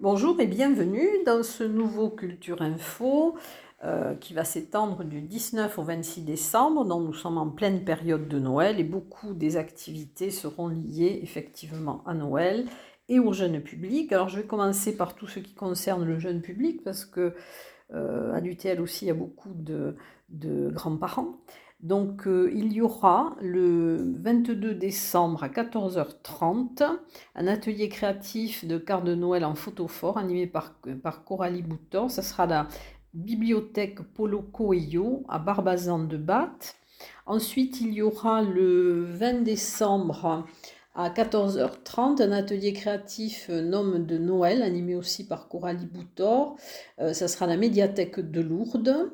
Bonjour et bienvenue dans ce nouveau Culture Info euh, qui va s'étendre du 19 au 26 décembre, dont nous sommes en pleine période de Noël et beaucoup des activités seront liées effectivement à Noël et au jeune public. Alors je vais commencer par tout ce qui concerne le jeune public parce que euh, à l'UTL aussi il y a beaucoup de grands-parents. Donc euh, il y aura le 22 décembre à 14h30 un atelier créatif de cartes de Noël en photo fort animé par, par Coralie Boutor. Ça sera la bibliothèque Polo Coelho à Barbazan de Batte. Ensuite, il y aura le 20 décembre à 14h30 un atelier créatif Nom de Noël animé aussi par Coralie Boutor. Euh, ça sera la médiathèque de Lourdes.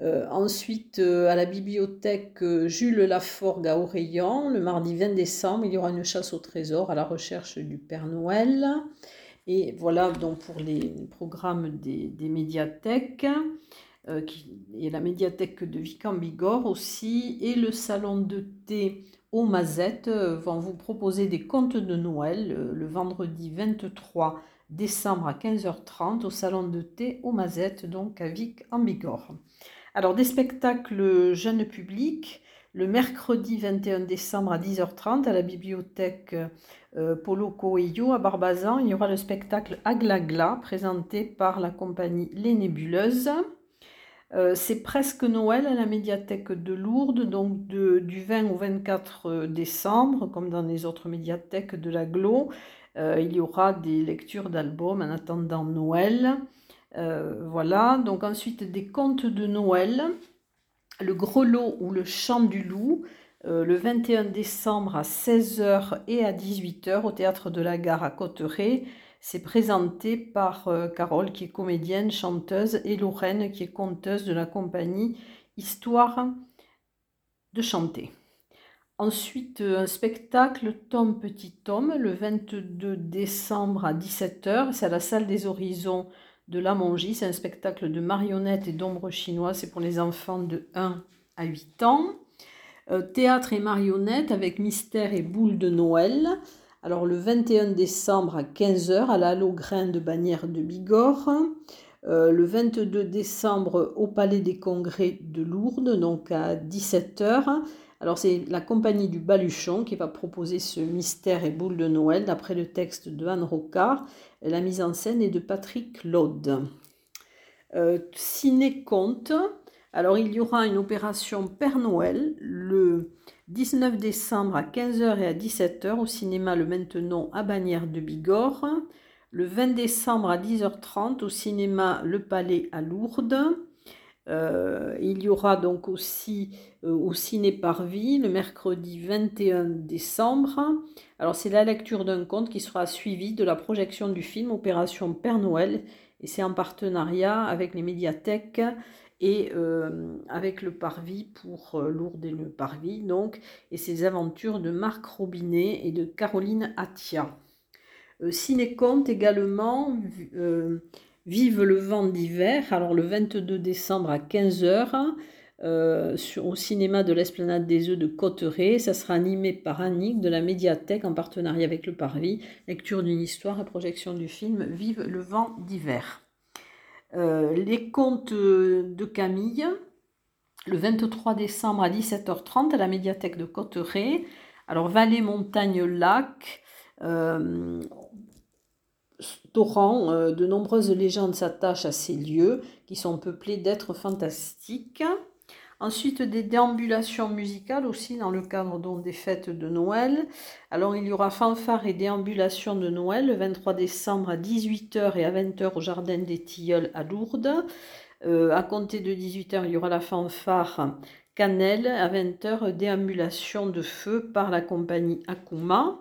Euh, ensuite, euh, à la bibliothèque euh, Jules Laforgue à Oreillan, le mardi 20 décembre, il y aura une chasse au trésor à la recherche du Père Noël. Et voilà donc pour les programmes des, médiathèques. et la médiathèque de Vic-en-Bigorre aussi, et le salon de thé aux Mazettes vont vous proposer des contes de Noël le vendredi 23 décembre à 15h30 au salon de thé aux Mazettes, donc à Vic-en-Bigorre. Alors, des spectacles jeunes publics, le mercredi 21 décembre à 10h30 à la bibliothèque euh, Polo Coelho à Barbazan, il y aura le spectacle Aglagla présenté par la compagnie Les Nébuleuses. Euh, c'est presque Noël à la médiathèque de Lourdes, donc du 20 au 24 décembre, comme dans les autres médiathèques de la Glo. Euh, il y aura des lectures d'albums en attendant Noël. Euh, voilà, donc ensuite des contes de Noël, le grelot ou le chant du loup, euh, le 21 décembre à 16h et à 18h au théâtre de la gare à Cotteret. C'est présenté par euh, Carole qui est comédienne, chanteuse et Lorraine qui est conteuse de la compagnie Histoire de chanter. Ensuite, un spectacle Tom Petit Tom le 22 décembre à 17h. C'est à la salle des Horizons de La Mongie. C'est un spectacle de marionnettes et d'ombres chinoises. C'est pour les enfants de 1 à 8 ans. Euh, théâtre et marionnettes avec mystère et boule de Noël. Alors le 21 décembre à 15h à la de Bagnères de Bigorre. Euh, le 22 décembre au Palais des Congrès de Lourdes, donc à 17h. Alors c'est la compagnie du Baluchon qui va proposer ce mystère et boule de Noël d'après le texte de Anne Rocard. La mise en scène est de Patrick Laude. Euh, Ciné-Conte. Alors il y aura une opération Père Noël le 19 décembre à 15h et à 17h au cinéma Le Maintenant à Bagnères de Bigorre. Le 20 décembre à 10h30 au cinéma Le Palais à Lourdes. Euh, il y aura donc aussi euh, au Ciné Parvis le mercredi 21 décembre. Alors c'est la lecture d'un conte qui sera suivi de la projection du film Opération Père Noël et c'est en partenariat avec les médiathèques et euh, avec le Parvis pour Lourdes et le Parvis donc et ces aventures de Marc Robinet et de Caroline Attia. Ciné-Conte également Vive le vent d'hiver, alors le 22 décembre à 15h, euh, au cinéma de l'Esplanade des œufs de Cotteret. Ça sera animé par Annick de la médiathèque en partenariat avec le Parvis. Lecture d'une histoire et projection du film Vive le vent d'hiver. Euh, les contes de Camille, le 23 décembre à 17h30 à la médiathèque de Cotteret. Alors Vallée, Montagne, Lac. Euh, torrent, euh, de nombreuses légendes s'attachent à ces lieux qui sont peuplés d'êtres fantastiques. Ensuite, des déambulations musicales aussi dans le cadre des fêtes de Noël. Alors, il y aura fanfare et déambulation de Noël le 23 décembre à 18h et à 20h au Jardin des Tilleuls à Lourdes. Euh, à compter de 18h, il y aura la fanfare Cannelle. À 20h, déambulation de feu par la compagnie Akuma.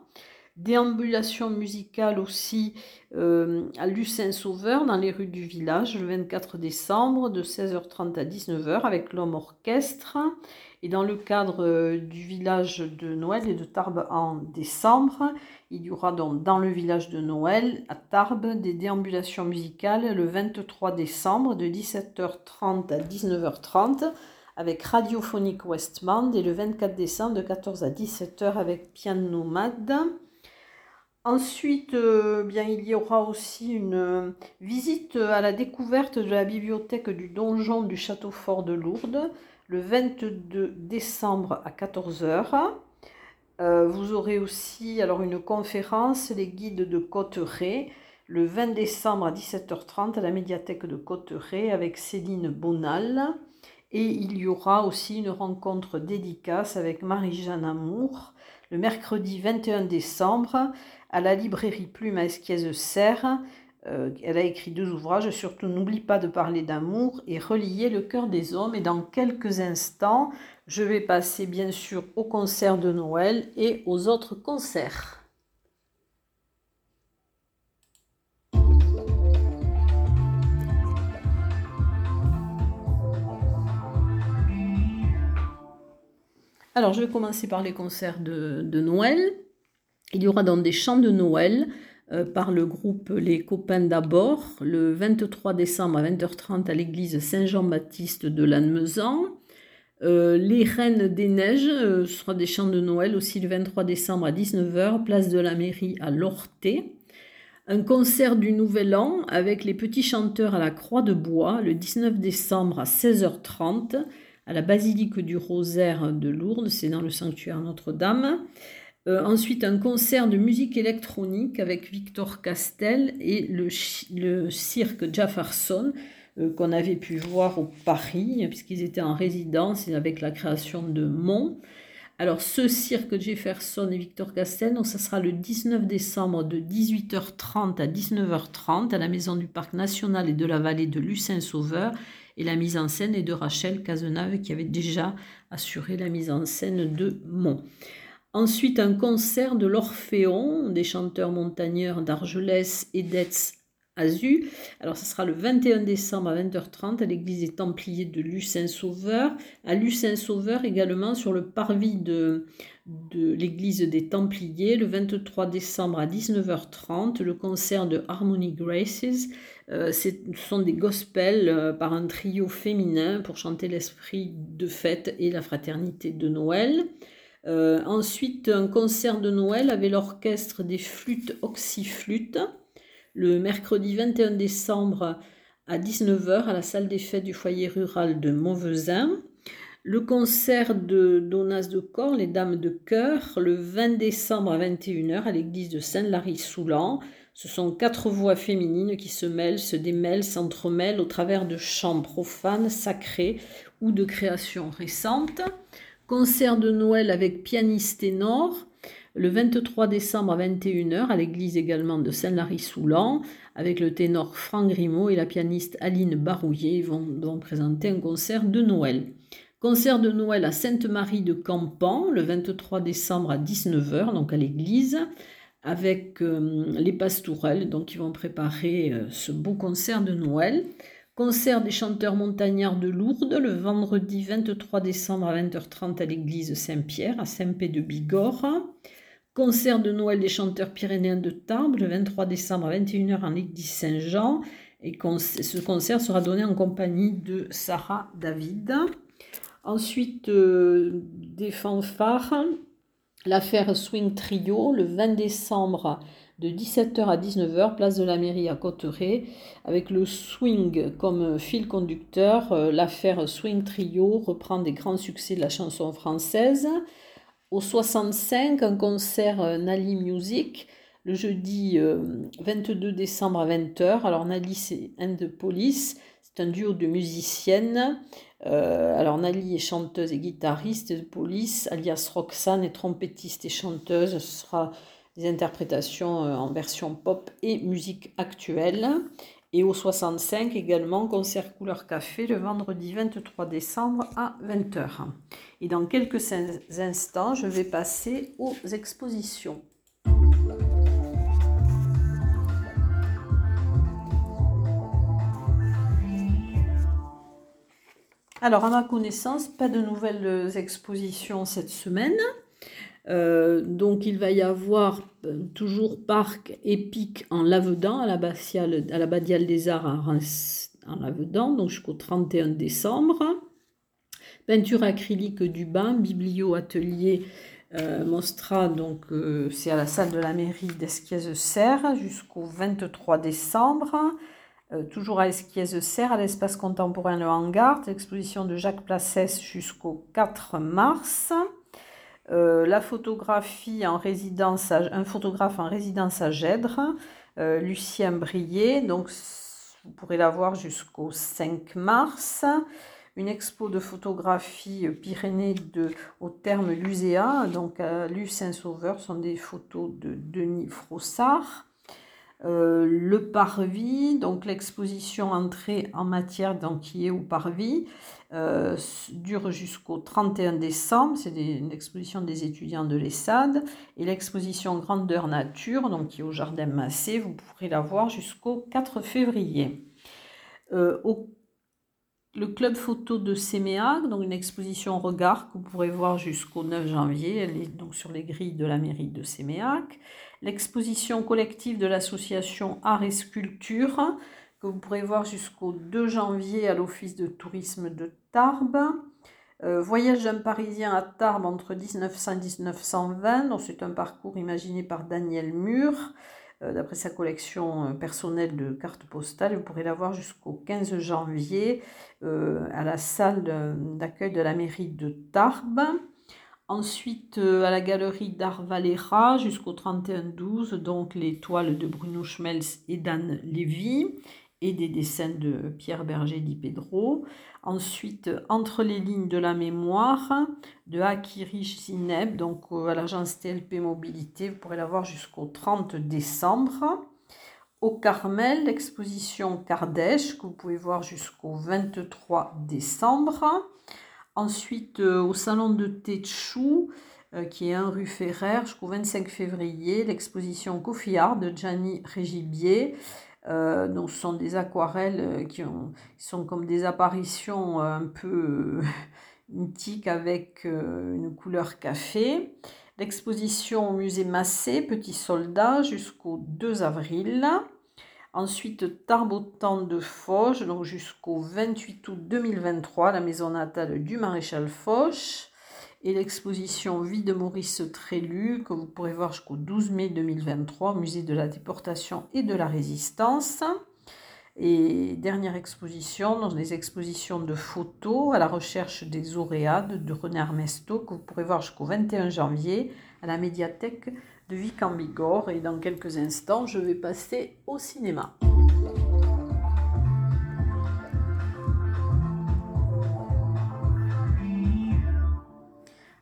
Déambulation musicale aussi euh, à Lucin-Sauveur dans les rues du village le 24 décembre de 16h30 à 19h avec l'homme orchestre. Et dans le cadre euh, du village de Noël et de Tarbes en décembre, il y aura donc dans le village de Noël à Tarbes des déambulations musicales le 23 décembre de 17h30 à 19h30 avec Radiophonique Westmand et le 24 décembre de 14 à 17h avec Piano Nomade. Ensuite, euh, bien, il y aura aussi une euh, visite à la découverte de la bibliothèque du donjon du château fort de Lourdes le 22 décembre à 14h. Euh, vous aurez aussi alors une conférence, les guides de Cotteret, le 20 décembre à 17h30 à la médiathèque de Cotteret avec Céline Bonal. Et il y aura aussi une rencontre dédicace avec Marie-Jeanne Amour le mercredi 21 décembre à la librairie Plume à Esquiez-Serre. Euh, elle a écrit deux ouvrages, surtout N'oublie pas de parler d'amour et Relier le cœur des hommes. Et dans quelques instants, je vais passer bien sûr au concert de Noël et aux autres concerts. Alors, je vais commencer par les concerts de, Noël. Il y aura donc des chants de Noël euh, par le groupe Les Copains d'abord, le 23 décembre à 20h30 à l'église Saint-Jean-Baptiste de Lannemezan. Euh, les Reines des Neiges, euh, ce sera des chants de Noël aussi le 23 décembre à 19h, place de la mairie à Lorté. Un concert du Nouvel An avec les petits chanteurs à la Croix de Bois le 19 décembre à 16h30 à la basilique du Rosaire de Lourdes, c'est dans le sanctuaire Notre-Dame. Euh, ensuite, un concert de musique électronique avec Victor Castel et le, cirque Jefferson euh, qu'on avait pu voir au Paris, puisqu'ils étaient en résidence avec la création de Mont. Alors, ce cirque Jefferson et Victor Castel, donc, ça sera le 19 décembre de 18h30 à 19h30 à la Maison du Parc National et de la Vallée de Lucin-Sauveur et la mise en scène est de Rachel Cazenave qui avait déjà assuré la mise en scène de Mont. Ensuite, un concert de l'Orphéon, des chanteurs montagneurs d'Argelès et d'Etz Azu. Alors, ce sera le 21 décembre à 20h30 à l'église des Templiers de Lucin-Sauveur. À Lucin-Sauveur également sur le parvis de, de l'église des Templiers, le 23 décembre à 19h30, le concert de Harmony Graces. Euh, ce sont des gospels euh, par un trio féminin pour chanter l'esprit de fête et la fraternité de Noël. Euh, ensuite, un concert de Noël avec l'orchestre des flûtes oxyflûtes le mercredi 21 décembre à 19h à la salle des fêtes du foyer rural de Montvezin. Le concert de Donas de Corps, les Dames de Cœur, le 20 décembre à 21h à l'église de Saint-Lary-Soulan. Ce sont quatre voix féminines qui se mêlent, se démêlent, s'entremêlent au travers de chants profanes, sacrés ou de créations récentes. Concert de Noël avec pianiste ténor le 23 décembre à 21h à l'église également de Saint-Lary-Soulan avec le ténor Franck Grimaud et la pianiste Aline Barouillet vont, vont présenter un concert de Noël. Concert de Noël à Sainte-Marie de Campan le 23 décembre à 19h, donc à l'église, avec euh, les pastourelles, donc qui vont préparer euh, ce beau concert de Noël. Concert des chanteurs montagnards de Lourdes le vendredi 23 décembre à 20h30 à l'église Saint-Pierre à Saint-Pé de Bigorre. Concert de Noël des chanteurs pyrénéens de Tarbes le 23 décembre à 21h en l'église Saint-Jean. Et ce concert sera donné en compagnie de Sarah David. Ensuite, euh, des fanfares. L'affaire Swing Trio, le 20 décembre de 17h à 19h, place de la mairie à Cotteret, avec le swing comme fil conducteur. Euh, l'affaire Swing Trio reprend des grands succès de la chanson française. Au 65, un concert euh, Nali Music, le jeudi 22 décembre à 20h. Alors Nali, c'est And Police, c'est un duo de musiciennes. Euh, alors Nali est chanteuse et guitariste de police, alias Roxane est trompettiste et chanteuse. Ce sera des interprétations euh, en version pop et musique actuelle. Et au 65 également, concert couleur café le vendredi 23 décembre à 20h. Et dans quelques instants, je vais passer aux expositions. Alors, à ma connaissance, pas de nouvelles expositions cette semaine. Euh, donc il va y avoir euh, toujours parc épique en Lavedan, à la, à Badiale des Arts en Lavedan, donc jusqu'au 31 décembre. Peinture acrylique du bain, biblio atelier euh, Mostra, donc c'est à la salle de la mairie d'Esquiez-Serre jusqu'au 23 décembre. Toujours à Esquiez-Serre, à l'espace contemporain Le Hangar, l'exposition de Jacques Placès jusqu'au 4 mars. Euh, la photographie en résidence, un photographe en résidence à Gèdre, euh, Lucien Brier, donc vous pourrez la voir jusqu'au 5 mars. Une expo de photographie Pyrénées de, au terme Luséa, donc à Lu Saint-Sauveur, sont des photos de Denis Frossard. Euh, le parvis, donc l'exposition entrée en matière d'enquiller au parvis, euh, dure jusqu'au 31 décembre, c'est une exposition des étudiants de l'ESSAD, et l'exposition Grandeur Nature, donc qui est au Jardin Massé, vous pourrez la voir jusqu'au 4 février. Euh, le club photo de Séméac, donc une exposition regard que vous pourrez voir jusqu'au 9 janvier, elle est donc sur les grilles de la mairie de Séméac l'exposition collective de l'association Art et Sculpture, que vous pourrez voir jusqu'au 2 janvier à l'Office de tourisme de Tarbes. Euh, voyage d'un Parisien à Tarbes entre 1900 et 1920, c'est un parcours imaginé par Daniel Mur, euh, d'après sa collection euh, personnelle de cartes postales. Vous pourrez la voir jusqu'au 15 janvier à la salle d'accueil de la mairie de Tarbes. Ensuite, euh, à la galerie d'Art Valera jusqu'au 31-12, donc les toiles de Bruno Schmelz et d'Anne Lévy et des dessins de Pierre Berger Di Pedro. Ensuite, Entre les lignes de la mémoire de Akiri Zineb, donc euh, à l'agence TLP Mobilité, vous pourrez la voir jusqu'au 30 décembre. Au Carmel, l'exposition Kardèche, que vous pouvez voir jusqu'au 23 décembre. Ensuite, euh, au salon de thé euh, qui est un rue Ferrer, jusqu'au 25 février, l'exposition Coffee Art de Gianni Régibier. Euh, ce sont des aquarelles qui, sont comme des apparitions un peu mythiques avec une couleur café. L'exposition au musée Massé, Petit Soldat, jusqu'au 2 avril. Ensuite, Tarbotan de Foch, donc jusqu'au 28 août 2023, la maison natale du maréchal Foch. Et l'exposition Vie de Maurice Trélu, que vous pourrez voir jusqu'au 12 mai 2023 au musée de la déportation et de la résistance. Et dernière exposition, dans les expositions de photos à la recherche des auréades de René Armesto, que vous pourrez voir jusqu'au 21 janvier à la médiathèque de Vic. Et dans quelques instants, je vais passer au cinéma.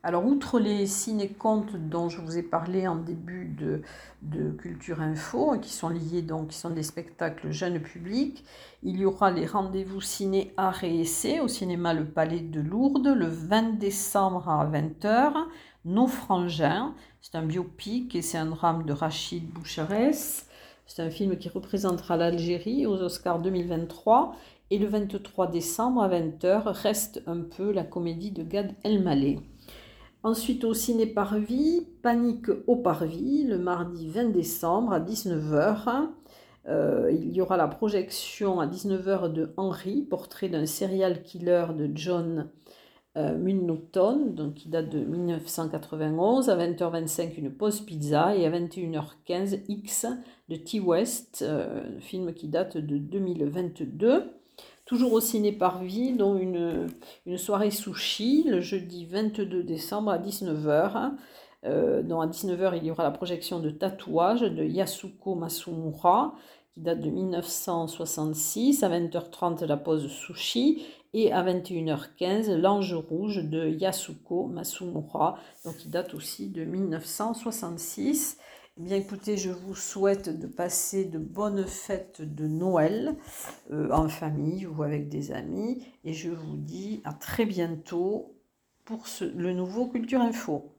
Alors, outre les ciné-contes dont je vous ai parlé en début de, de, Culture Info, qui sont liés donc, qui sont des spectacles jeunes publics, il y aura les rendez-vous ciné art et essai au cinéma Le Palais de Lourdes le 20 décembre à 20h. Nos frangins, c'est un biopic et c'est un drame de Rachid Boucherès. C'est un film qui représentera l'Algérie aux Oscars 2023. Et le 23 décembre à 20h reste un peu la comédie de Gad Elmaleh. Ensuite, au ciné Parvis, Panique au Parvis, le mardi 20 décembre à 19h. Euh, il y aura la projection à 19h de Henry, portrait d'un serial killer de John euh, donc qui date de 1991. À 20h25, une pause pizza. Et à 21h15, X de T-West, euh, film qui date de 2022. Toujours au ciné Parvis, dont une, une soirée sushi le jeudi 22 décembre à 19h. Euh, dont à 19h, il y aura la projection de Tatouage de Yasuko Masumura, qui date de 1966. À 20h30, la pause sushi. Et à 21h15, L'Ange Rouge de Yasuko Masumura, donc qui date aussi de 1966. Eh bien écoutez, je vous souhaite de passer de bonnes fêtes de Noël euh, en famille ou avec des amis. Et je vous dis à très bientôt pour le nouveau Culture Info.